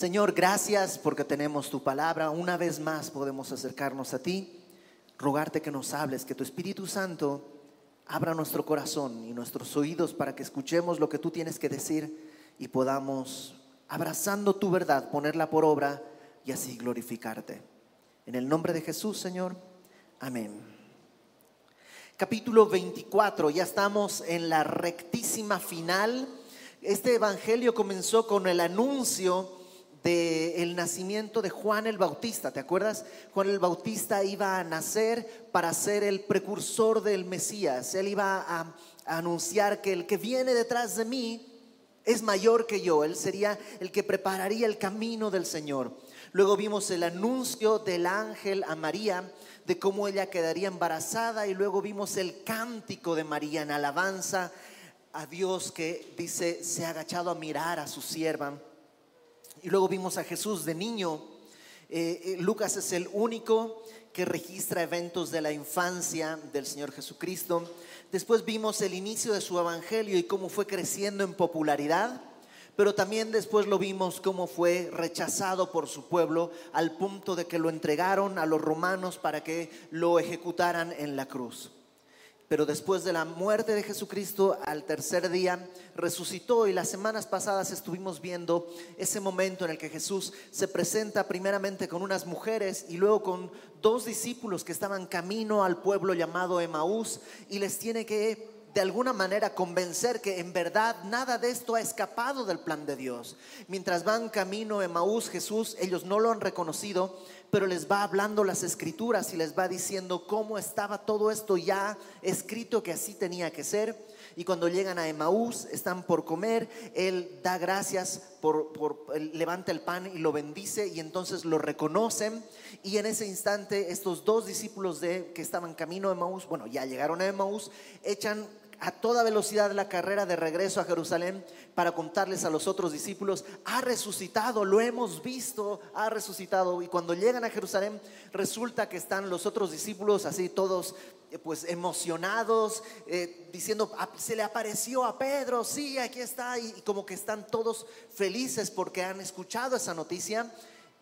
Señor, gracias porque tenemos tu palabra. Una vez más podemos acercarnos a ti, rogarte que nos hables, que tu Espíritu Santo abra nuestro corazón y nuestros oídos para que escuchemos lo que tú tienes que decir y podamos, abrazando tu verdad, ponerla por obra y así glorificarte. En el nombre de Jesús, Señor. Amén. Capítulo 24, ya estamos en la rectísima final. Este evangelio comenzó con el anuncio del nacimiento de Juan el Bautista. ¿Te acuerdas? Juan el Bautista iba a nacer para ser el precursor del Mesías. Él iba a, a anunciar que el que viene detrás de mí es mayor que yo. Él sería el que prepararía el camino del Señor. Luego vimos el anuncio del ángel a María de cómo ella quedaría embarazada y luego vimos el cántico de María en alabanza a Dios que dice se ha agachado a mirar a su sierva. Y luego vimos a Jesús de niño. Eh, eh, Lucas es el único que registra eventos de la infancia del Señor Jesucristo. Después vimos el inicio de su evangelio y cómo fue creciendo en popularidad, pero también después lo vimos cómo fue rechazado por su pueblo al punto de que lo entregaron a los romanos para que lo ejecutaran en la cruz pero después de la muerte de Jesucristo al tercer día resucitó y las semanas pasadas estuvimos viendo ese momento en el que Jesús se presenta primeramente con unas mujeres y luego con dos discípulos que estaban camino al pueblo llamado Emaús y les tiene que de alguna manera convencer que en verdad nada de esto ha escapado del plan de Dios. Mientras van camino Emaús, Jesús, ellos no lo han reconocido, pero les va hablando las escrituras y les va diciendo cómo estaba todo esto ya escrito que así tenía que ser. Y cuando llegan a Emaús, están por comer, Él da gracias por, levanta el pan y lo bendice y entonces lo reconocen. Y en ese instante estos dos discípulos de, que estaban camino a Emaús, bueno, ya llegaron a Emaús, echan a toda velocidad la carrera de regreso a Jerusalén para contarles a los otros discípulos, ha resucitado, lo hemos visto, ha resucitado. Y cuando llegan a Jerusalén, resulta que están los otros discípulos así todos eh, pues emocionados, eh, diciendo, ah, se le apareció a Pedro, sí, aquí está, y, y como que están todos felices porque han escuchado esa noticia.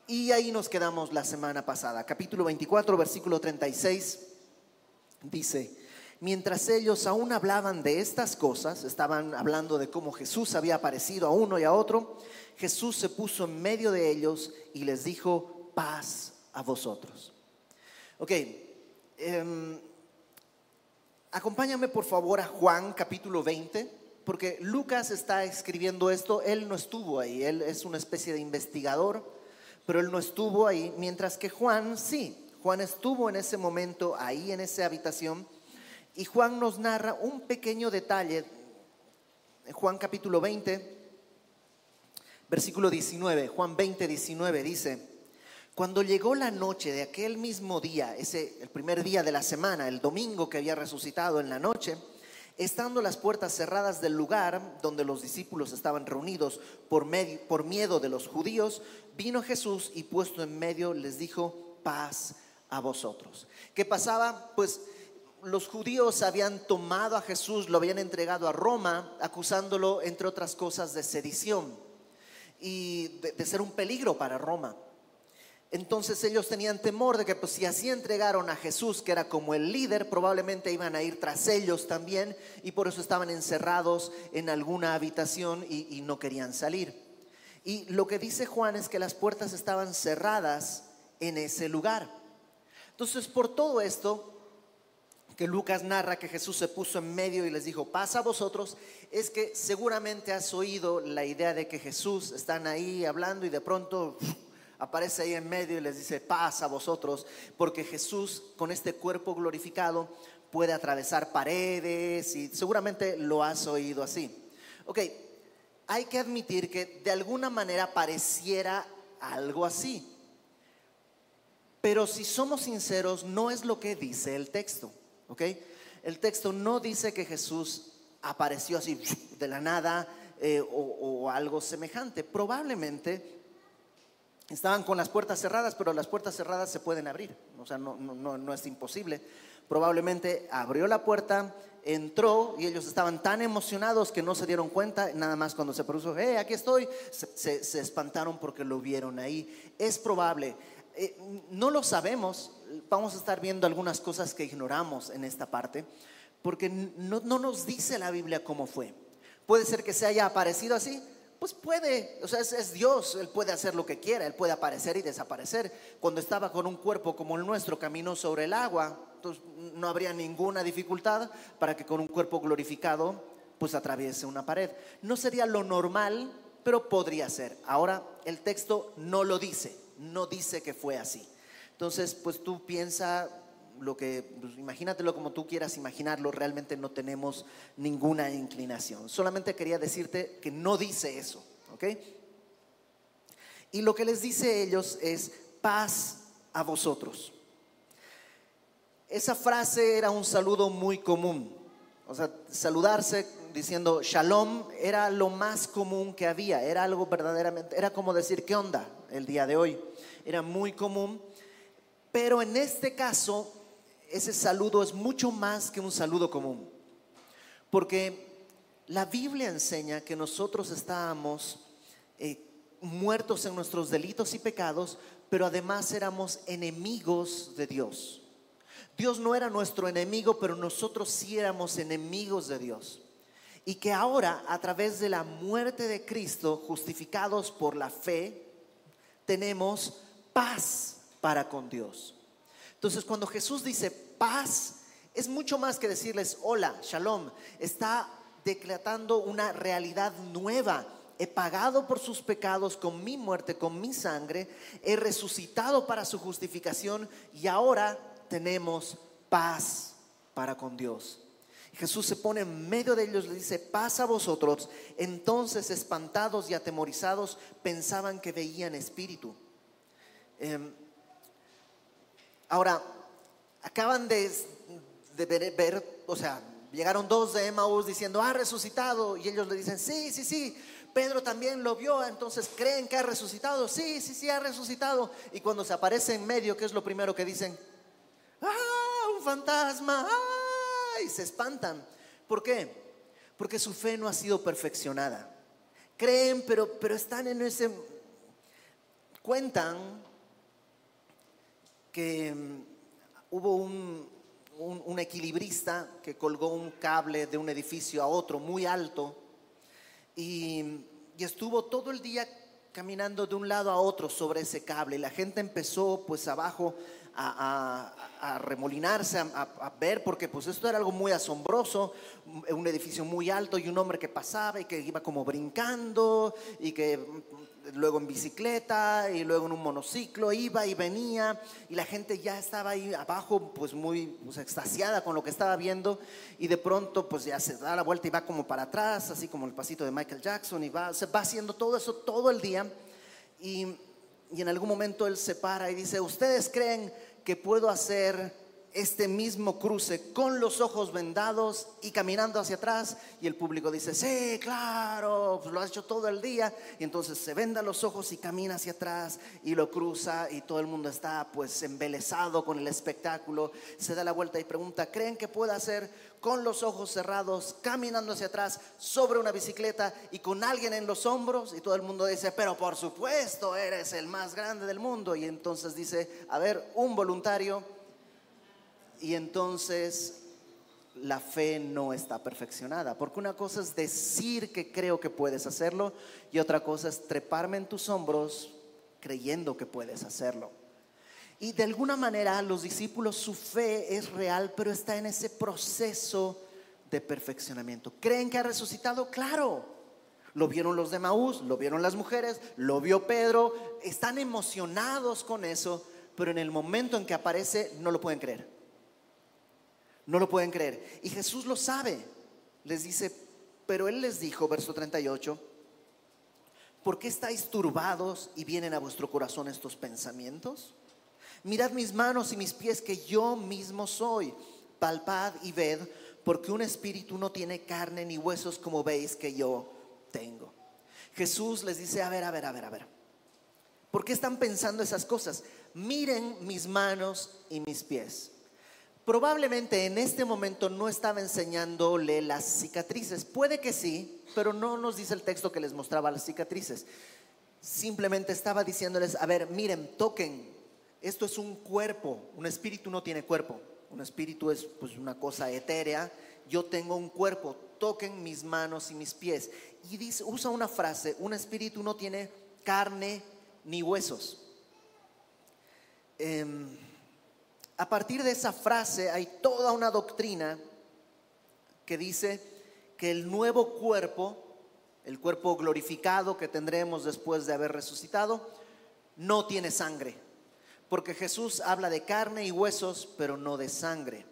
Y ahí nos quedamos la semana pasada. Capítulo 24, versículo 36, dice, mientras ellos aún hablaban de estas cosas, estaban hablando de cómo Jesús había aparecido a uno y a otro, Jesús se puso en medio de ellos y les dijo, paz a vosotros. Ok, em, acompáñame por favor a Juan capítulo 20, porque Lucas está escribiendo esto, él no estuvo ahí, él es una especie de investigador, pero él no estuvo ahí, mientras que Juan sí, Juan estuvo en ese momento ahí en esa habitación y Juan nos narra un pequeño detalle. Juan capítulo 20, versículo 19, Juan 20, 19 dice, cuando llegó la noche de aquel mismo día, ese el primer día de la semana, el domingo que había resucitado en la noche, estando las puertas cerradas del lugar donde los discípulos estaban reunidos por, medio, por miedo de los judíos, vino Jesús y puesto en medio les dijo, paz a vosotros. ¿Qué pasaba? Pues los judíos habían tomado a Jesús, lo habían entregado a Roma, acusándolo, entre otras cosas, de sedición y de, ser un peligro para Roma. Entonces ellos tenían temor de que pues, si así entregaron a Jesús, que era como el líder, probablemente iban a ir tras ellos también y por eso estaban encerrados en alguna habitación y, y no querían salir. Y lo que dice Juan es que las puertas estaban cerradas en ese lugar. Entonces por todo esto, que Lucas narra que Jesús se puso en medio y les dijo, pasa a vosotros, es que seguramente has oído la idea de que Jesús están ahí hablando y de pronto aparece ahí en medio y les dice, pasa a vosotros, porque Jesús con este cuerpo glorificado puede atravesar paredes y seguramente lo has oído así. Ok, hay que admitir que de alguna manera pareciera algo así. Pero si somos sinceros, no es lo que dice el texto. ¿Ok? El texto no dice que Jesús apareció así de la nada eh, o, algo semejante. Probablemente estaban con las puertas cerradas, pero las puertas cerradas se pueden abrir, o sea, no, no, no es imposible. Probablemente abrió la puerta, entró y ellos estaban tan emocionados que no se dieron cuenta, nada más cuando se produjo, hey, aquí estoy, se, se espantaron porque lo vieron ahí. Es probable, eh, no lo sabemos, vamos a estar viendo algunas cosas que ignoramos en esta parte, porque no, nos dice la Biblia cómo fue. Puede ser que se haya aparecido así, pues puede, o sea, es, Dios, Él puede hacer lo que quiera, Él puede aparecer y desaparecer. Cuando estaba con un cuerpo como el nuestro, caminó sobre el agua, entonces no habría ninguna dificultad para que con un cuerpo glorificado, pues atraviese una pared. No sería lo normal, pero podría ser. Ahora, el texto no lo dice no dice que fue así. Entonces, pues tú piensa lo que, pues, imagínatelo como tú quieras imaginarlo, realmente no tenemos ninguna inclinación. Solamente quería decirte que no dice eso, ¿ok? Y lo que les dice ellos es paz a vosotros. Esa frase era un saludo muy común. O sea, saludarse diciendo shalom era lo más común que había, era algo verdaderamente, era como decir, ¿qué onda? El día de hoy. Era muy común, pero en este caso ese saludo es mucho más que un saludo común, porque la Biblia enseña que nosotros estábamos eh, muertos en nuestros delitos y pecados, pero además éramos enemigos de Dios. Dios no era nuestro enemigo, pero nosotros sí éramos enemigos de Dios. Y que ahora, a través de la muerte de Cristo, justificados por la fe, tenemos paz para con Dios. Entonces, cuando Jesús dice paz, es mucho más que decirles hola, shalom. Está declarando una realidad nueva. He pagado por sus pecados con mi muerte, con mi sangre. He resucitado para su justificación y ahora tenemos paz para con Dios. Jesús se pone en medio de ellos, le dice, paz a vosotros. Entonces, espantados y atemorizados, pensaban que veían espíritu. Em, ahora, acaban de, ver, o sea, llegaron dos de Emmaus diciendo, ha resucitado. Y ellos le dicen, sí, sí, sí. Pedro también lo vio, entonces creen que ha resucitado. Sí, sí, sí, ha resucitado. Y cuando se aparece en medio, ¿qué es lo primero que dicen? ¡Ah, un fantasma! ¡Ah! Y se espantan. ¿Por qué? Porque su fe no ha sido perfeccionada. Creen, pero, pero están en ese... Cuentan que mm, hubo un, un, equilibrista que colgó un cable de un edificio a otro muy alto y, y, estuvo todo el día caminando de un lado a otro sobre ese cable. La gente empezó pues abajo a, remolinarse, a, ver, porque pues esto era algo muy asombroso, un edificio muy alto y un hombre que pasaba y que iba como brincando y que mm, luego en bicicleta y luego en un monociclo iba y venía y la gente ya estaba ahí abajo pues muy pues, extasiada con lo que estaba viendo y de pronto pues ya se da la vuelta y va como para atrás, así como el pasito de Michael Jackson y va, se va haciendo todo eso todo el día y, y en algún momento él se para y dice, ¿ustedes creen que puedo hacer este mismo cruce con los ojos vendados y caminando hacia atrás y el público dice, sí, claro, pues lo has hecho todo el día y entonces se venda los ojos y camina hacia atrás y lo cruza y todo el mundo está pues embelesado con el espectáculo, se da la vuelta y pregunta, ¿creen que puedo hacer con los ojos cerrados, caminando hacia atrás sobre una bicicleta y con alguien en los hombros y todo el mundo dice, pero por supuesto eres el más grande del mundo y entonces dice, a ver, un voluntario y entonces la fe no está perfeccionada, porque una cosa es decir que creo que puedes hacerlo y otra cosa es treparme en tus hombros creyendo que puedes hacerlo. Y de alguna manera los discípulos, su fe es real, pero está en ese proceso de perfeccionamiento. ¿Creen que ha resucitado? Claro. Lo vieron los de Maús, lo vieron las mujeres, lo vio Pedro, están emocionados con eso, pero en el momento en que aparece no lo pueden creer. No lo pueden creer. Y Jesús lo sabe. Les dice, pero Él les dijo, verso 38, ¿por qué estáis turbados y vienen a vuestro corazón estos pensamientos? Mirad mis manos y mis pies que yo mismo soy. Palpad y ved, porque un espíritu no tiene carne ni huesos como veis que yo tengo. Jesús les dice, a ver, a ver, a ver, a ver. ¿Por qué están pensando esas cosas? Miren mis manos y mis pies. Probablemente en este momento no estaba enseñándole las cicatrices. Puede que sí, pero no nos dice el texto que les mostraba las cicatrices. Simplemente estaba diciéndoles, a ver, miren, toquen. Esto es un cuerpo. Un espíritu no tiene cuerpo. Un espíritu es pues una cosa etérea. Yo tengo un cuerpo. Toquen mis manos y mis pies. Y dice, usa una frase, un espíritu no tiene carne ni huesos. Em, a partir de esa frase hay toda una doctrina que dice que el nuevo cuerpo, el cuerpo glorificado que tendremos después de haber resucitado, no tiene sangre. Porque Jesús habla de carne y huesos, pero no de sangre.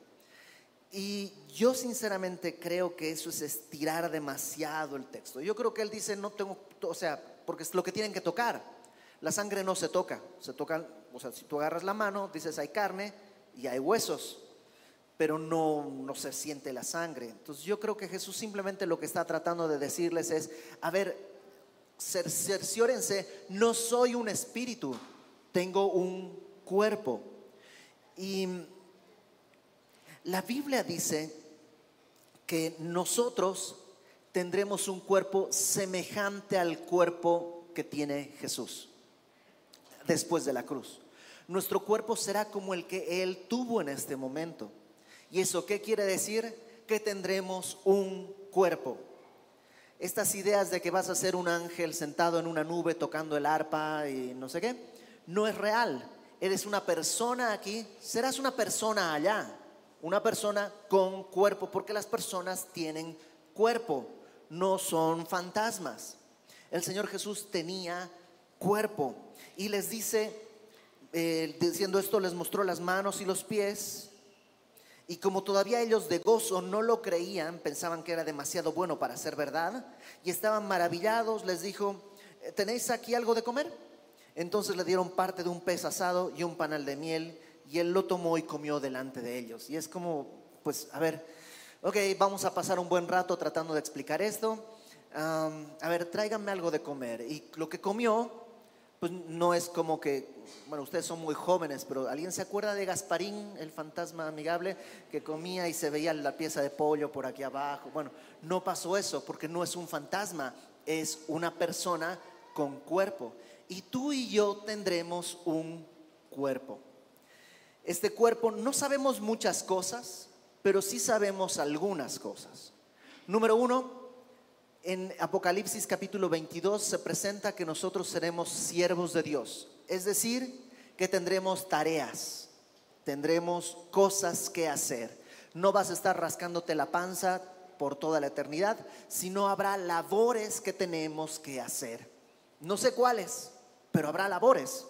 Y yo sinceramente creo que eso es estirar demasiado el texto. Yo creo que él dice, no tengo, o sea, porque es lo que tienen que tocar. La sangre no se toca, se toca, o sea, si tú agarras la mano, dices hay carne y hay huesos, pero no, no se siente la sangre. Entonces yo creo que Jesús simplemente lo que está tratando de decirles es, a ver, cerciórense, no soy un espíritu, tengo un cuerpo. Y la Biblia dice que nosotros tendremos un cuerpo semejante al cuerpo que tiene Jesús después de la cruz. Nuestro cuerpo será como el que Él tuvo en este momento. ¿Y eso qué quiere decir? Que tendremos un cuerpo. Estas ideas de que vas a ser un ángel sentado en una nube tocando el arpa y no sé qué, no es real. Eres una persona aquí, serás una persona allá, una persona con cuerpo, porque las personas tienen cuerpo, no son fantasmas. El Señor Jesús tenía cuerpo y les dice, eh, diciendo esto, les mostró las manos y los pies. Y como todavía ellos de gozo no lo creían, pensaban que era demasiado bueno para ser verdad, y estaban maravillados, les dijo, eh, ¿tenéis aquí algo de comer? Entonces le dieron parte de un pez asado y un panal de miel, y él lo tomó y comió delante de ellos. Y es como, pues, a ver, ok, vamos a pasar un buen rato tratando de explicar esto. a ver, tráiganme algo de comer. Y lo que comió pues no es como que, bueno, ustedes son muy jóvenes, pero ¿alguien se acuerda de Gasparín, el fantasma amigable, que comía y se veía la pieza de pollo por aquí abajo? Bueno, no pasó eso porque no es un fantasma, es una persona con cuerpo. Y tú y yo tendremos un cuerpo. Este cuerpo no sabemos muchas cosas, pero sí sabemos algunas cosas. Número uno, en Apocalipsis capítulo 22 se presenta que nosotros seremos siervos de Dios, es decir, que tendremos tareas, tendremos cosas que hacer. No vas a estar rascándote la panza por toda la eternidad, sino habrá labores que tenemos que hacer. No sé cuáles, pero habrá labores.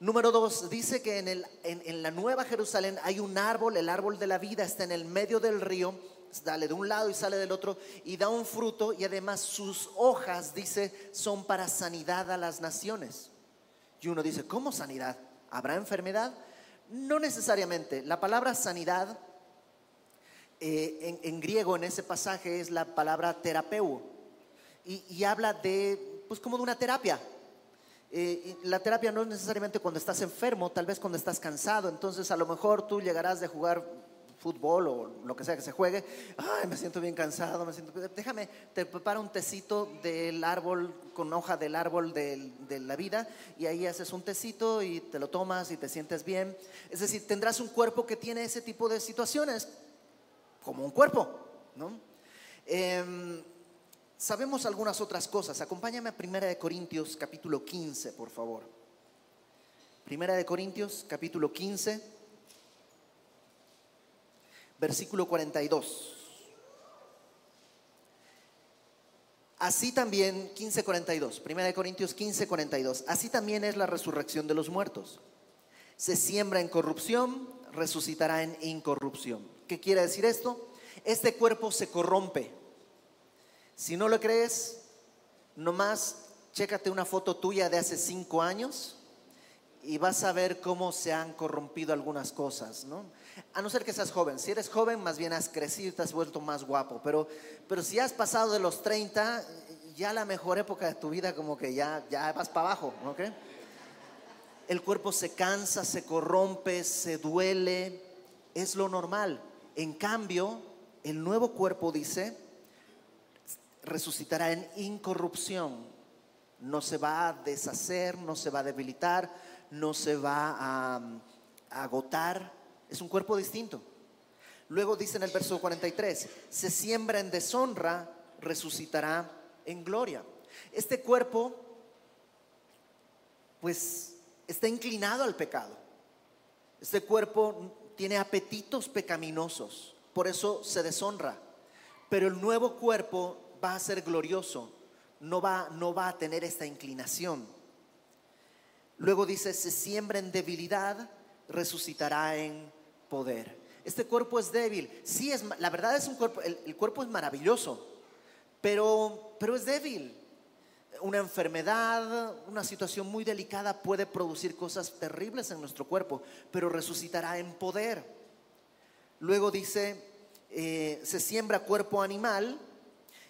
Número dos, dice que en, en la Nueva Jerusalén hay un árbol, el árbol de la vida está en el medio del río sale de un lado y sale del otro y da un fruto y además sus hojas, dice, son para sanidad a las naciones. Y uno dice, ¿cómo sanidad? ¿Habrá enfermedad? No necesariamente. La palabra sanidad eh, en, griego en ese pasaje es la palabra terapeu y, habla de, pues como de una terapia. Eh, la terapia no es necesariamente cuando estás enfermo, tal vez cuando estás cansado. Entonces a lo mejor tú llegarás de jugar fútbol o lo que sea que se juegue, ay, me siento bien cansado, me siento, déjame, te prepara un tecito del árbol, con hoja del árbol de, de la vida, y ahí haces un tecito y te lo tomas y te sientes bien. Es decir, tendrás un cuerpo que tiene ese tipo de situaciones, como un cuerpo, ¿no? Em, sabemos algunas otras cosas. Acompáñame a Primera de Corintios capítulo 15, por favor. Primera de Corintios capítulo 15 versículo 42. Así también, 15:42, 1 Corintios 15:42, así también es la resurrección de los muertos. Se siembra en corrupción, resucitará en incorrupción. ¿Qué quiere decir esto? Este cuerpo se corrompe. Si no lo crees, nomás chécate una foto tuya de hace cinco años y vas a ver cómo se han corrompido algunas cosas, ¿no? A no ser que seas joven. Si eres joven, más bien has crecido, te has vuelto más guapo. Pero, pero si has pasado de los 30, ya la mejor época de tu vida como que ya, ya vas para abajo, ¿ok? El cuerpo se cansa, se corrompe, se duele es lo normal. En cambio, el nuevo cuerpo dice, resucitará en incorrupción. No se va a deshacer, no se va a debilitar, no se va a, a agotar. Es un cuerpo distinto. Luego dice en el verso 43, se siembra en deshonra, resucitará en gloria. Este cuerpo, pues, está inclinado al pecado. Este cuerpo tiene apetitos pecaminosos, por eso se deshonra. Pero el nuevo cuerpo va a ser glorioso, no va, no va a tener esta inclinación. Luego dice, se siembra en debilidad, resucitará en poder. Este cuerpo es débil. Sí, es, la verdad es un cuerpo, el, cuerpo es maravilloso, pero, pero es débil. Una enfermedad, una situación muy delicada puede producir cosas terribles en nuestro cuerpo, pero resucitará en poder. Luego dice, eh, se siembra cuerpo animal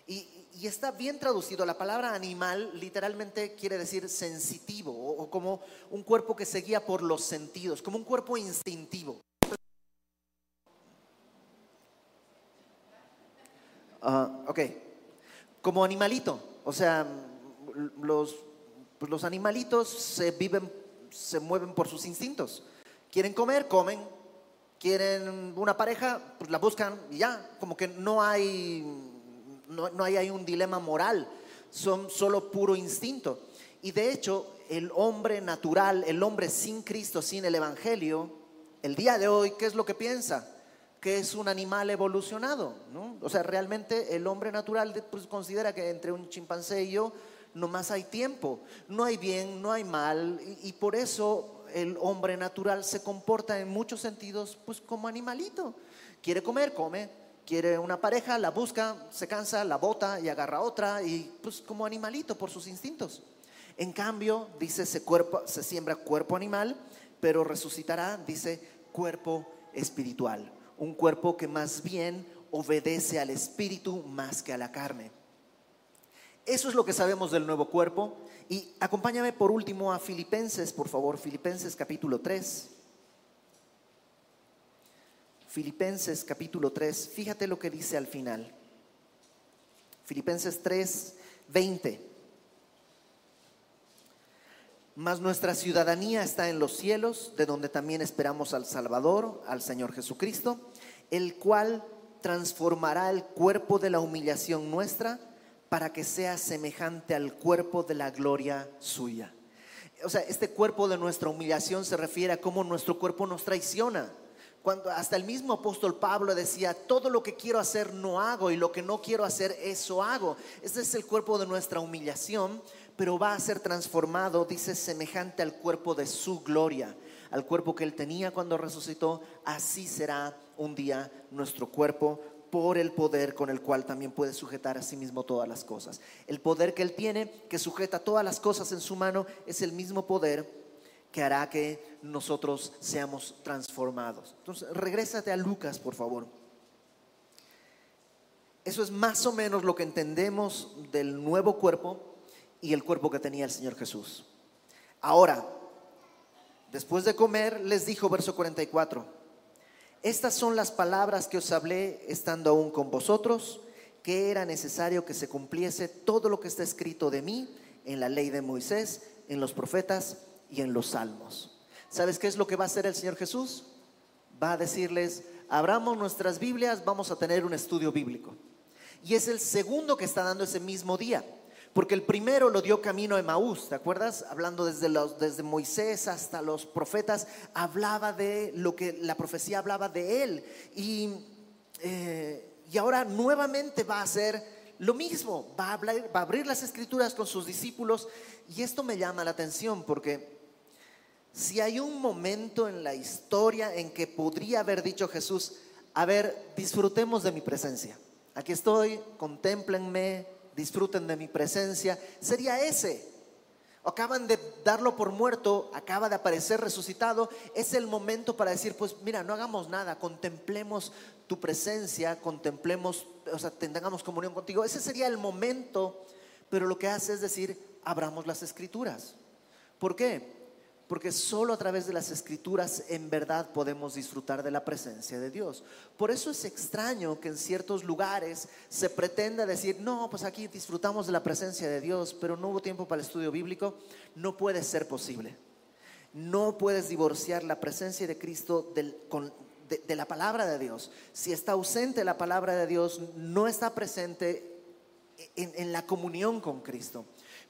y, está bien traducido. La palabra animal literalmente quiere decir sensitivo o, como un cuerpo que se guía por los sentidos, como un cuerpo instintivo. Ah, ok, como animalito, o sea, los, pues los animalitos se viven, se mueven por sus instintos. Quieren comer, comen. Quieren una pareja, pues la buscan y ya, como que no hay, no, no hay, hay un dilema moral, son solo puro instinto. Y de hecho, el hombre natural, el hombre sin Cristo, sin el Evangelio, el día de hoy, ¿qué es lo que piensa? Que es un animal evolucionado, ¿no? O sea, realmente el hombre natural pues, considera que entre un chimpancé y yo no más hay tiempo, no hay bien, no hay mal, y, y por eso el hombre natural se comporta en muchos sentidos pues como animalito. Quiere comer, come, quiere una pareja, la busca, se cansa, la bota y agarra otra y pues como animalito por sus instintos. En cambio, dice, se, cuerpo, se siembra cuerpo animal, pero resucitará, dice, cuerpo espiritual. Un cuerpo que más bien obedece al espíritu más que a la carne. Eso es lo que sabemos del nuevo cuerpo. Y acompáñame por último a Filipenses, por favor, Filipenses capítulo 3. Filipenses capítulo 3, fíjate lo que dice al final. Filipenses 3, 20 mas nuestra ciudadanía está en los cielos, de donde también esperamos al Salvador, al Señor Jesucristo, el cual transformará el cuerpo de la humillación nuestra para que sea semejante al cuerpo de la gloria suya. O sea, este cuerpo de nuestra humillación se refiere a cómo nuestro cuerpo nos traiciona. Cuando hasta el mismo apóstol Pablo decía, todo lo que quiero hacer no hago y lo que no quiero hacer eso hago. Este es el cuerpo de nuestra humillación, pero va a ser transformado, dice, semejante al cuerpo de su gloria, al cuerpo que él tenía cuando resucitó, así será un día nuestro cuerpo por el poder con el cual también puede sujetar a sí mismo todas las cosas. El poder que él tiene, que sujeta todas las cosas en su mano, es el mismo poder que hará que nosotros seamos transformados. Entonces, regrésate a Lucas, por favor. Eso es más o menos lo que entendemos del nuevo cuerpo y el cuerpo que tenía el Señor Jesús. Ahora, después de comer, les dijo, verso 44, estas son las palabras que os hablé estando aún con vosotros, que era necesario que se cumpliese todo lo que está escrito de mí en la ley de Moisés, en los profetas y en los salmos. ¿Sabes qué es lo que va a hacer el Señor Jesús? Va a decirles, abramos nuestras Biblias, vamos a tener un estudio bíblico. Y es el segundo que está dando ese mismo día. Porque el primero lo dio camino a Emaús, ¿te acuerdas? Hablando desde, desde Moisés hasta los profetas, hablaba de lo que la profecía hablaba de él. Y, eh, y ahora nuevamente va a hacer lo mismo, va a, hablar, va a abrir las escrituras con sus discípulos. Y esto me llama la atención porque si hay un momento en la historia en que podría haber dicho Jesús, a ver, disfrutemos de mi presencia. Aquí estoy, contémplenme, disfruten de mi presencia, sería ese. Acaban de darlo por muerto, acaba de aparecer resucitado, es el momento para decir, pues mira, no hagamos nada, contemplemos tu presencia, contemplemos, o sea, tengamos comunión contigo. Ese sería el momento, pero lo que hace es decir, abramos las escrituras. ¿Por qué? Porque solo a través de las escrituras en verdad podemos disfrutar de la presencia de Dios. Por eso es extraño que en ciertos lugares se pretenda decir, no, pues aquí disfrutamos de la presencia de Dios, pero no hubo tiempo para el estudio bíblico. No puede ser posible. No puedes divorciar la presencia de Cristo de, la palabra de Dios. Si está ausente la palabra de Dios, no está presente en la comunión con Cristo.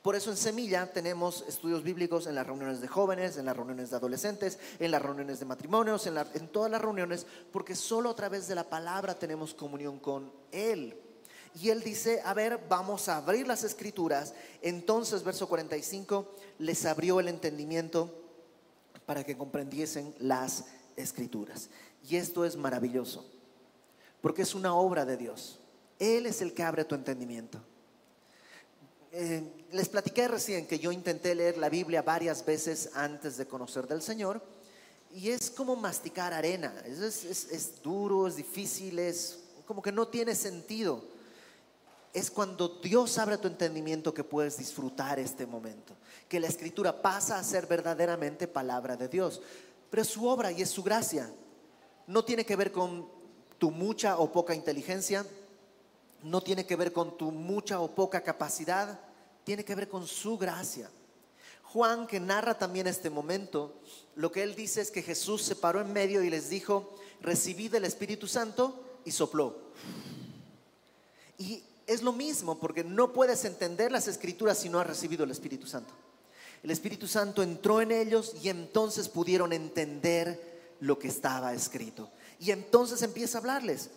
Por eso en Semilla tenemos estudios bíblicos en las reuniones de jóvenes, en las reuniones de adolescentes, en las reuniones de matrimonios, en, todas las reuniones, porque solo a través de la palabra tenemos comunión con Él. Y Él dice, a ver, vamos a abrir las escrituras. Entonces, verso 45, les abrió el entendimiento para que comprendiesen las escrituras. Y esto es maravilloso, porque es una obra de Dios. Él es el que abre tu entendimiento. Eh, les platiqué recién que yo intenté leer la Biblia varias veces antes de conocer del Señor y es como masticar arena, es, es duro, es difícil, es como que no tiene sentido. Es cuando Dios abre tu entendimiento que puedes disfrutar este momento, que la escritura pasa a ser verdaderamente palabra de Dios, pero es su obra y es su gracia. No tiene que ver con tu mucha o poca inteligencia, no tiene que ver con tu mucha o poca capacidad, tiene que ver con su gracia. Juan, que narra también este momento, lo que él dice es que Jesús se paró en medio y les dijo, recibid el Espíritu Santo y sopló. Y es lo mismo, porque no puedes entender las escrituras si no has recibido el Espíritu Santo. El Espíritu Santo entró en ellos y entonces pudieron entender lo que estaba escrito. Y entonces empieza a hablarles.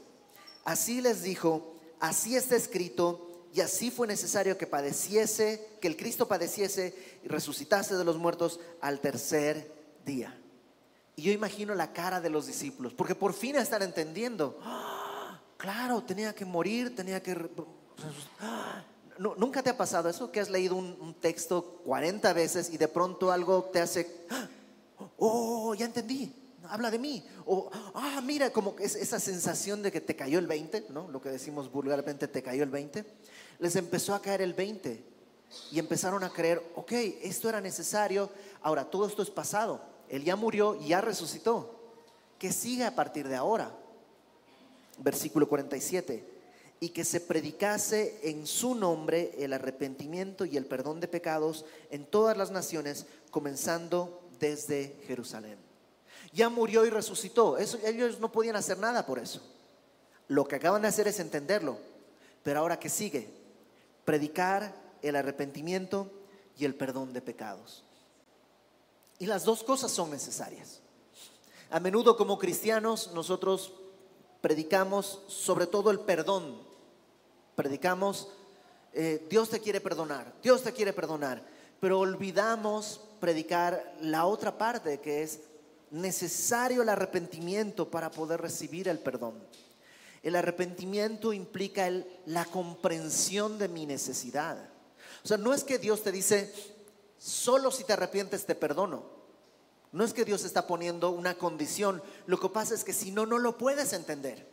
Así les dijo, así está escrito y así fue necesario que padeciese, que el Cristo padeciese y resucitase de los muertos al tercer día. Y yo imagino la cara de los discípulos, porque por fin están entendiendo. ¡Ah! claro, tenía que morir, tenía que... ¡Ah! ¿Nunca te ha pasado eso? Que has leído un, texto 40 veces y de pronto algo te hace... ¡Ah! Oh, ya entendí habla de mí. O, ah, mira, como es esa sensación de que te cayó el 20, ¿no? Lo que decimos vulgarmente, te cayó el 20. Les empezó a caer el 20 y empezaron a creer, ok, esto era necesario, ahora todo esto es pasado. Él ya murió y ya resucitó. Que siga a partir de ahora. Versículo 47 y que se predicase en su nombre el arrepentimiento y el perdón de pecados en todas las naciones, comenzando desde Jerusalén ya murió y resucitó. Eso, ellos no podían hacer nada por eso. Lo que acaban de hacer es entenderlo. Pero ahora que sigue, predicar el arrepentimiento y el perdón de pecados. Y las dos cosas son necesarias. A menudo como cristianos nosotros predicamos sobre todo el perdón. Predicamos, eh, Dios te quiere perdonar, Dios te quiere perdonar, pero olvidamos predicar la otra parte que es necesario el arrepentimiento para poder recibir el perdón. El arrepentimiento implica la comprensión de mi necesidad. O sea, no es que Dios te dice, solo si te arrepientes te perdono. No es que Dios está poniendo una condición. Lo que pasa es que si no, no lo puedes entender.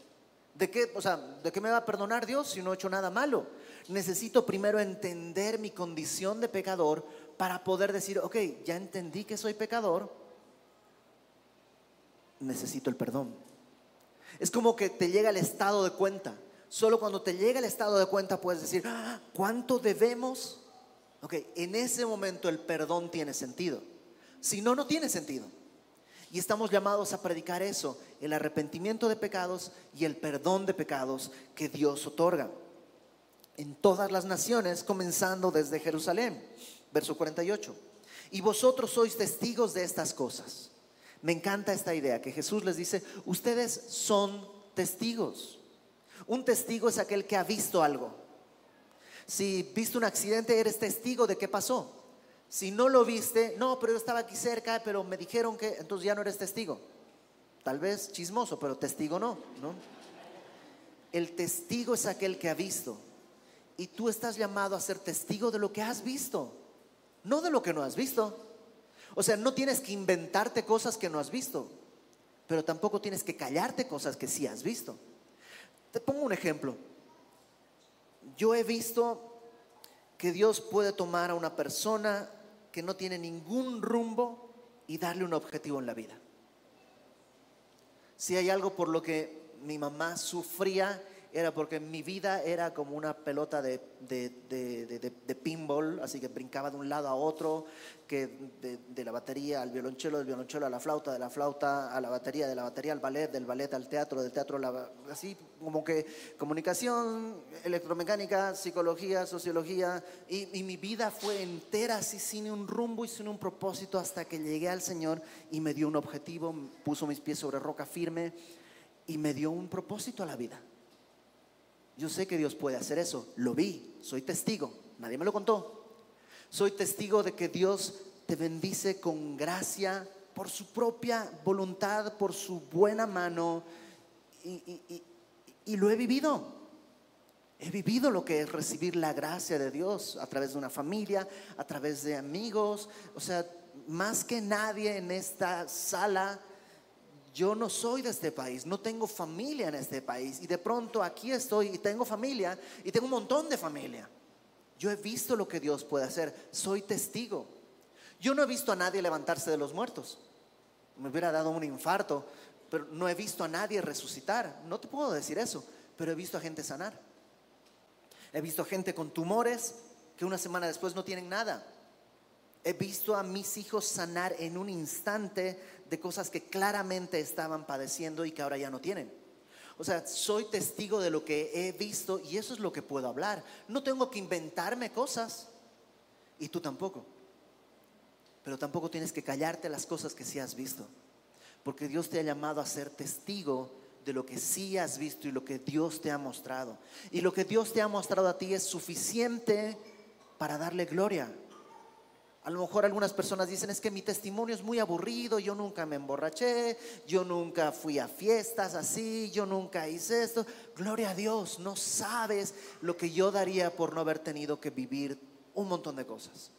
¿De qué, o sea, ¿de qué me va a perdonar Dios si no he hecho nada malo? Necesito primero entender mi condición de pecador para poder decir, ok, ya entendí que soy pecador, necesito el perdón. Es como que te llega el estado de cuenta. Solo cuando te llega el estado de cuenta puedes decir, ah, ¿cuánto debemos? Ok, en ese momento el perdón tiene sentido. Si no, no tiene sentido. Y estamos llamados a predicar eso, el arrepentimiento de pecados y el perdón de pecados que Dios otorga. En todas las naciones, comenzando desde Jerusalén. Verso 48. Y vosotros sois testigos de estas cosas. Me encanta esta idea que Jesús les dice, ustedes son testigos. Un testigo es aquel que ha visto algo. Si viste un accidente, eres testigo de qué pasó. Si no lo viste, no, pero yo estaba aquí cerca, pero me dijeron que, entonces ya no eres testigo. Tal vez chismoso, pero testigo no, ¿no? El testigo es aquel que ha visto. Y tú estás llamado a ser testigo de lo que has visto, no de lo que no has visto. O sea, no tienes que inventarte cosas que no has visto, pero tampoco tienes que callarte cosas que sí has visto. Te pongo un ejemplo. Yo he visto que Dios puede tomar a una persona que no tiene ningún rumbo y darle un objetivo en la vida. Si hay algo por lo que mi mamá sufría, era porque mi vida era como una pelota de, de, pinball, así que brincaba de un lado a otro, que de, la batería al violonchelo, del violonchelo a la flauta, de la flauta a la batería, de la batería al ballet, del ballet al teatro, del teatro a la... así como que comunicación, electromecánica, psicología, sociología, y, y mi vida fue entera así sin un rumbo y sin un propósito hasta que llegué al Señor y me dio un objetivo, puso mis pies sobre roca firme y me dio un propósito a la vida. Yo sé que Dios puede hacer eso, lo vi, soy testigo, nadie me lo contó. Soy testigo de que Dios te bendice con gracia por su propia voluntad, por su buena mano, y, lo he vivido. He vivido lo que es recibir la gracia de Dios a través de una familia, a través de amigos. O sea, más que nadie en esta sala yo no soy de este país, no tengo familia en este país y de pronto aquí estoy y tengo familia y tengo un montón de familia. Yo he visto lo que Dios puede hacer, soy testigo. Yo no he visto a nadie levantarse de los muertos. Me hubiera dado un infarto, pero no he visto a nadie resucitar. No te puedo decir eso, pero he visto a gente sanar. He visto gente con tumores que una semana después no tienen nada. He visto a mis hijos sanar en un instante de cosas que claramente estaban padeciendo y que ahora ya no tienen. O sea, soy testigo de lo que he visto y eso es lo que puedo hablar. No tengo que inventarme cosas y tú tampoco. Pero tampoco tienes que callarte las cosas que sí has visto. Porque Dios te ha llamado a ser testigo de lo que sí has visto y lo que Dios te ha mostrado. Y lo que Dios te ha mostrado a ti es suficiente para darle gloria. A lo mejor algunas personas dicen, es que mi testimonio es muy aburrido, yo nunca me emborraché, yo nunca fui a fiestas así, yo nunca hice esto. Gloria a Dios, no sabes lo que yo daría por no haber tenido que vivir un montón de cosas.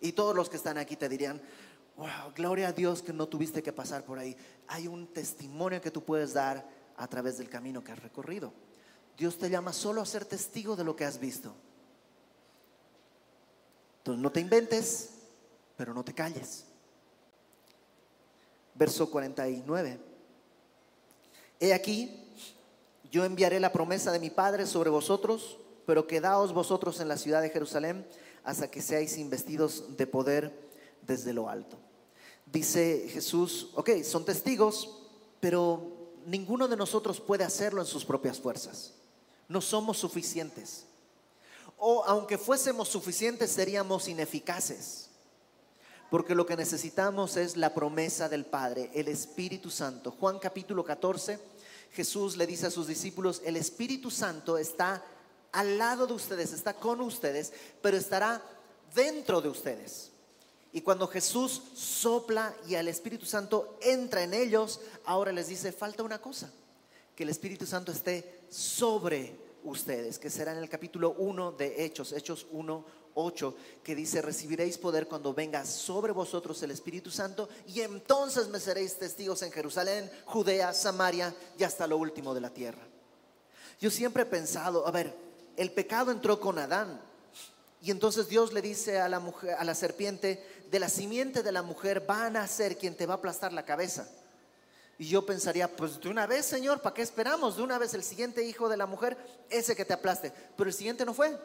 Y todos los que están aquí te dirían, wow, gloria a Dios que no tuviste que pasar por ahí. Hay un testimonio que tú puedes dar a través del camino que has recorrido. Dios te llama solo a ser testigo de lo que has visto. Entonces no te inventes, pero no te calles. Verso 49. He aquí, yo enviaré la promesa de mi Padre sobre vosotros, pero quedaos vosotros en la ciudad de Jerusalén hasta que seáis investidos de poder desde lo alto. Dice Jesús, ok, son testigos, pero ninguno de nosotros puede hacerlo en sus propias fuerzas. No somos suficientes. O aunque fuésemos suficientes, seríamos ineficaces. Porque lo que necesitamos es la promesa del Padre, el Espíritu Santo. Juan capítulo 14, Jesús le dice a sus discípulos, el Espíritu Santo está al lado de ustedes, está con ustedes, pero estará dentro de ustedes. Y cuando Jesús sopla y el Espíritu Santo entra en ellos, ahora les dice, falta una cosa, que el Espíritu Santo esté sobre ustedes, que será en el capítulo 1 de Hechos, Hechos 1, 8, que dice, recibiréis poder cuando venga sobre vosotros el Espíritu Santo y entonces me seréis testigos en Jerusalén, Judea, Samaria y hasta lo último de la tierra. Yo siempre he pensado, a ver, el pecado entró con Adán y entonces Dios le dice a la mujer, a la serpiente, de la simiente de la mujer van a ser quien te va a aplastar la cabeza. Y yo pensaría, pues de una vez, Señor, ¿para qué esperamos? De una vez el siguiente hijo de la mujer, ese que te aplaste. Pero el siguiente no fue.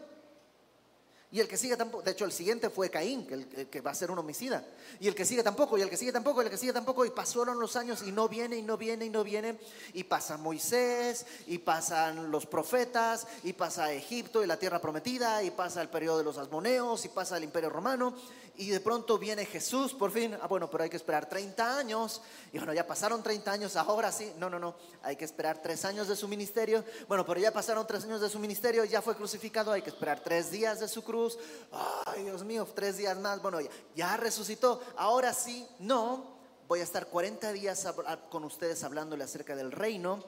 Y el que sigue tampoco, de hecho el siguiente fue Caín, que, el, que va a ser un homicida. Y el que sigue tampoco, y el que sigue tampoco, y el que sigue tampoco. Y pasaron los años y no viene, y no viene, y no viene. Y pasa Moisés, y pasan los profetas, y pasa Egipto y la tierra prometida, y pasa el periodo de los asmoneos, y pasa el imperio romano. Y de pronto viene Jesús, por fin. Ah, bueno, pero hay que esperar 30 años. Y bueno, ya pasaron 30 años, ahora sí. No, no, no. Hay que esperar 3 años de su ministerio. Bueno, pero ya pasaron 3 años de su ministerio, ya fue crucificado. Hay que esperar 3 días de su cruz Ay, Dios mío, tres días más. Bueno, ya, resucitó. Ahora sí, no. Voy a estar 40 días con ustedes hablándole acerca del reino.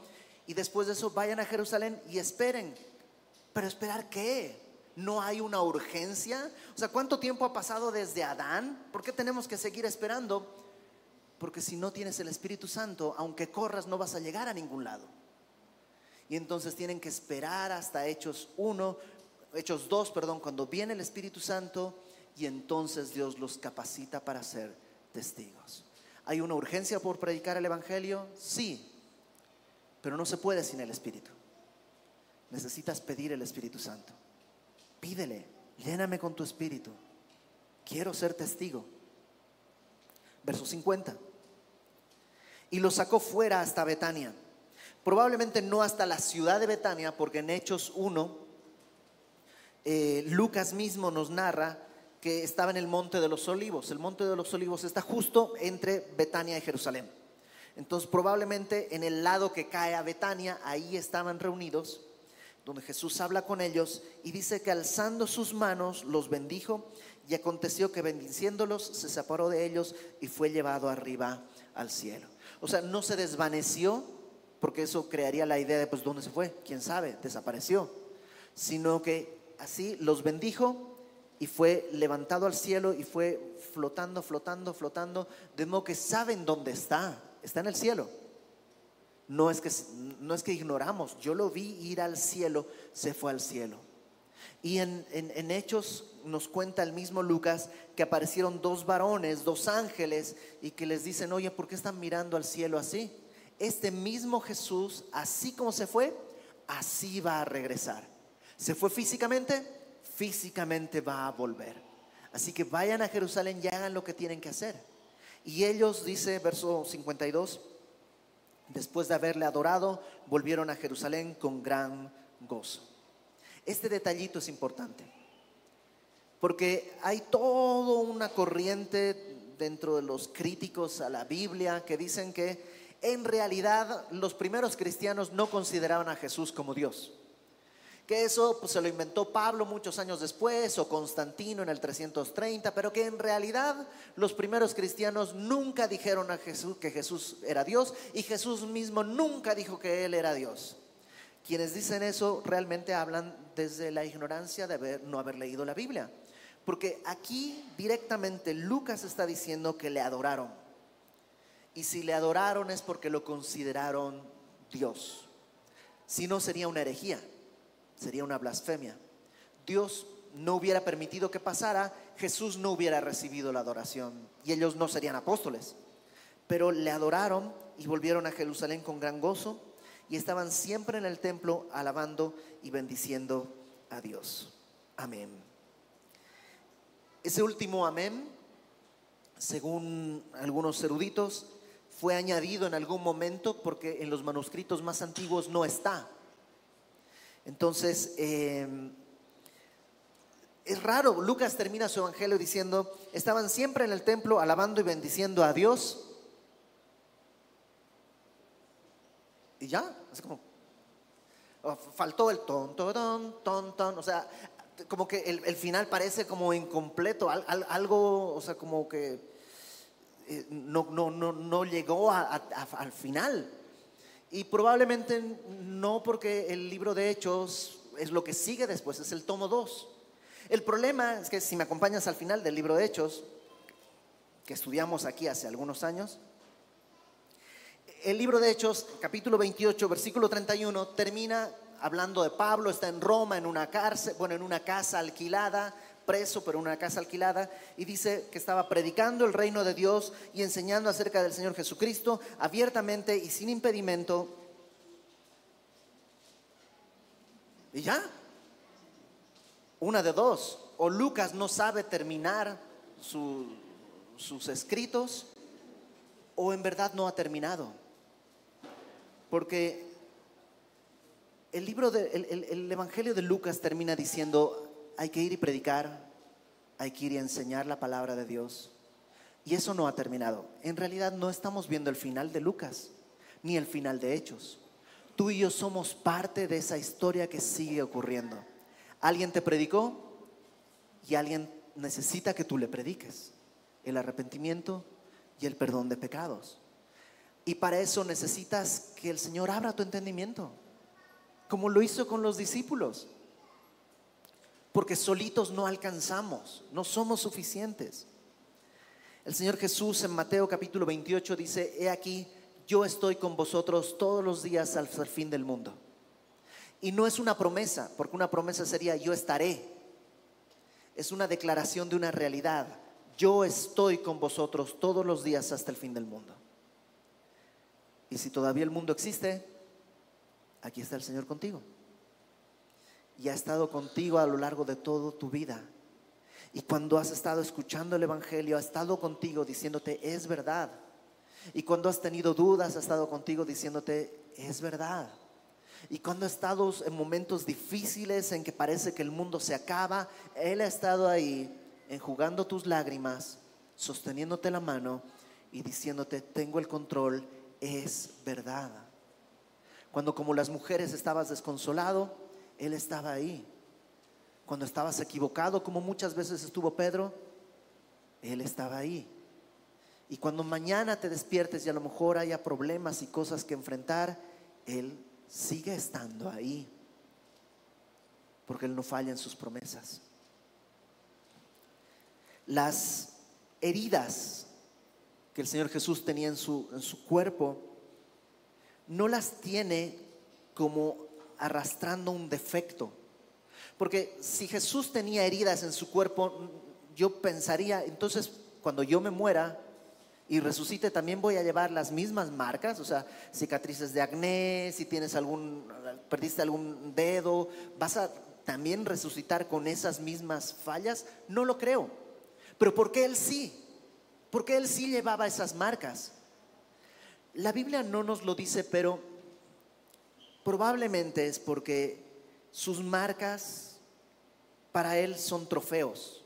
Y después de eso vayan a Jerusalén y esperen. Pero esperar qué? ¿No hay una urgencia? O sea, ¿cuánto tiempo ha pasado desde Adán? ¿Por qué tenemos que seguir esperando? Porque si no tienes el Espíritu Santo, aunque corras, no vas a llegar a ningún lado. Y entonces tienen que esperar hasta Hechos 1, Hechos 2, perdón, cuando viene el Espíritu Santo y entonces Dios los capacita para ser testigos. ¿Hay una urgencia por predicar el Evangelio? Sí, pero no se puede sin el Espíritu. Necesitas pedir el Espíritu Santo. Pídele, lléname con tu Espíritu. Quiero ser testigo. Verso 50. Y lo sacó fuera hasta Betania. Probablemente no hasta la ciudad de Betania, porque en Hechos 1, eh, Lucas mismo nos narra que estaba en el Monte de los Olivos. El Monte de los Olivos está justo entre Betania y Jerusalén. Entonces probablemente en el lado que cae a Betania, ahí estaban reunidos, donde Jesús habla con ellos y dice que alzando sus manos los bendijo y aconteció que bendiciéndolos se separó de ellos y fue llevado arriba al cielo. O sea, no se desvaneció, porque eso crearía la idea de, pues, ¿dónde se fue? ¿Quién sabe? Desapareció. Sino que así los bendijo y fue levantado al cielo y fue flotando, flotando, flotando, de modo que saben dónde está, está en el cielo. No es que, no es que ignoramos, yo lo vi ir al cielo, se fue al cielo. Y en, en, Hechos nos cuenta el mismo Lucas que aparecieron dos varones, dos ángeles, y que les dicen, oye, ¿por qué están mirando al cielo así? Este mismo Jesús, así como se fue, así va a regresar. ¿Se fue físicamente? físicamente va a volver. Así que vayan a Jerusalén y hagan lo que tienen que hacer. Y ellos, dice verso 52, después de haberle adorado, volvieron a Jerusalén con gran gozo. Este detallito es importante, porque hay toda una corriente dentro de los críticos a la Biblia que dicen que en realidad los primeros cristianos no consideraban a Jesús como Dios que eso pues, se lo inventó Pablo muchos años después o Constantino en el 330, pero que en realidad los primeros cristianos nunca dijeron a Jesús que Jesús era Dios y Jesús mismo nunca dijo que Él era Dios. Quienes dicen eso realmente hablan desde la ignorancia de no haber leído la Biblia, porque aquí directamente Lucas está diciendo que le adoraron. Y si le adoraron es porque lo consideraron Dios. Si no sería una herejía sería una blasfemia. Dios no hubiera permitido que pasara, Jesús no hubiera recibido la adoración y ellos no serían apóstoles. Pero le adoraron y volvieron a Jerusalén con gran gozo y estaban siempre en el templo alabando y bendiciendo a Dios. Amén. Ese último amén, según algunos eruditos, fue añadido en algún momento porque en los manuscritos más antiguos no está. Entonces, em, es raro, Lucas termina su evangelio diciendo, estaban siempre en el templo alabando y bendiciendo a Dios. Y ya, es como, faltó el ton, ton, ton, ton, o sea, como que el, final parece como incompleto, algo, o sea, como que eh, no, no, no, no llegó al final. Y probablemente no porque el libro de Hechos es lo que sigue después, es el tomo 2. El problema es que si me acompañas al final del libro de Hechos, que estudiamos aquí hace algunos años, el libro de Hechos, capítulo 28, versículo 31, termina hablando de Pablo, está en Roma, en una cárcel, bueno, en una casa alquilada, preso, pero en una casa alquilada, y dice que estaba predicando el reino de Dios y enseñando acerca del Señor Jesucristo abiertamente y sin impedimento. Y ya, una de dos, o Lucas no sabe terminar sus escritos, o en verdad no ha terminado. Porque el libro de, el Evangelio de Lucas termina diciendo, hay que ir y predicar, hay que ir y enseñar la palabra de Dios. Y eso no ha terminado. En realidad no estamos viendo el final de Lucas, ni el final de Hechos. Tú y yo somos parte de esa historia que sigue ocurriendo. Alguien te predicó y alguien necesita que tú le prediques el arrepentimiento y el perdón de pecados. Y para eso necesitas que el Señor abra tu entendimiento, como lo hizo con los discípulos porque solitos no alcanzamos, no somos suficientes. El Señor Jesús en Mateo capítulo 28 dice, he aquí, yo estoy con vosotros todos los días al fin del mundo. Y no es una promesa, porque una promesa sería yo estaré. Es una declaración de una realidad. yo estoy con vosotros todos los días hasta el fin del mundo. Y si todavía el mundo existe, aquí está el Señor contigo. Y ha estado contigo a lo largo de toda tu vida. Y cuando has estado escuchando el Evangelio, ha estado contigo diciéndote, es verdad. Y cuando has tenido dudas, ha estado contigo diciéndote, es verdad. Y cuando has estado en momentos difíciles en que parece que el mundo se acaba, Él ha estado ahí enjugando tus lágrimas, sosteniéndote la mano y diciéndote, tengo el control, es verdad. Cuando como las mujeres estabas desconsolado, Él estaba ahí. Cuando estabas equivocado, como muchas veces estuvo Pedro, Él estaba ahí. Y cuando mañana te despiertes y a lo mejor haya problemas y cosas que enfrentar, Él sigue estando ahí. Porque Él no falla en sus promesas. Las heridas que el Señor Jesús tenía en su, en su cuerpo, no las tiene como arrastrando un defecto. Porque si Jesús tenía heridas en su cuerpo, yo pensaría, entonces cuando yo me muera y resucite, también voy a llevar las mismas marcas, o sea, cicatrices de acné, si tienes algún, perdiste algún dedo, vas a también resucitar con esas mismas fallas. No lo creo. Pero ¿por qué él sí? Porque él sí llevaba esas marcas. La Biblia no nos lo dice, pero probablemente es porque sus marcas para él son trofeos.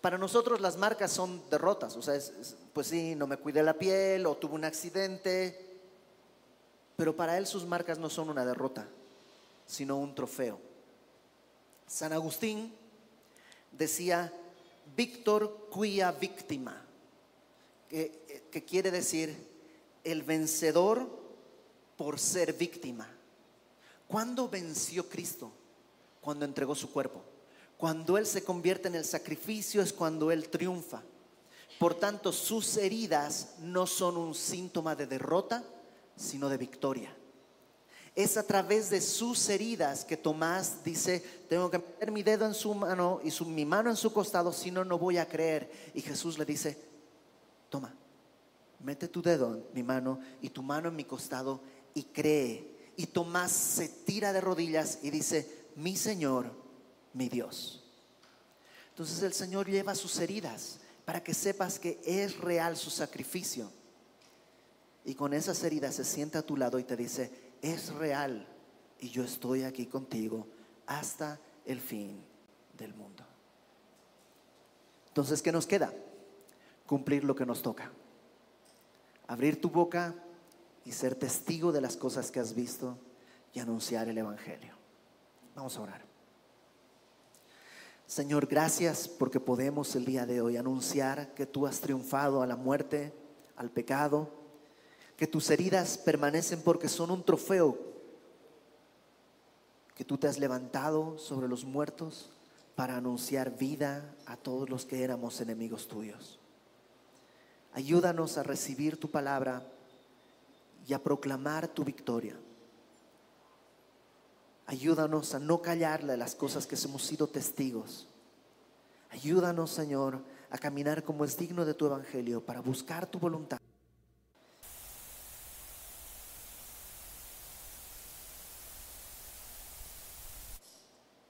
Para nosotros las marcas son derrotas, o sea, pues sí, no me cuidé la piel o tuve un accidente, pero para él sus marcas no son una derrota, sino un trofeo. San Agustín decía Víctor cuya víctima, que, que quiere decir el vencedor por ser víctima. ¿Cuándo venció Cristo? Cuando entregó su cuerpo. Cuando Él se convierte en el sacrificio es cuando Él triunfa. Por tanto, sus heridas no son un síntoma de derrota, sino de victoria. Es a través de sus heridas que Tomás dice, tengo que meter mi dedo en su mano y su, mi mano en su costado, si no, no voy a creer. Y Jesús le dice, toma, mete tu dedo en mi mano y tu mano en mi costado y cree. Y Tomás se tira de rodillas y dice, mi Señor, mi Dios. Entonces el Señor lleva sus heridas para que sepas que es real su sacrificio. Y con esas heridas se sienta a tu lado y te dice, es real y yo estoy aquí contigo hasta el fin del mundo. Entonces, ¿qué nos queda? Cumplir lo que nos toca. Abrir tu boca y ser testigo de las cosas que has visto y anunciar el Evangelio. Vamos a orar. Señor, gracias porque podemos el día de hoy anunciar que tú has triunfado a la muerte, al pecado que tus heridas permanecen porque son un trofeo, que tú te has levantado sobre los muertos para anunciar vida a todos los que éramos enemigos tuyos. Ayúdanos a recibir tu palabra y a proclamar tu victoria. Ayúdanos a no callarle las cosas que hemos sido testigos. Ayúdanos, Señor, a caminar como es digno de tu evangelio para buscar tu voluntad.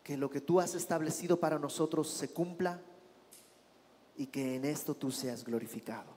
que lo que tú has establecido para nosotros se cumpla y que en esto tú seas glorificado.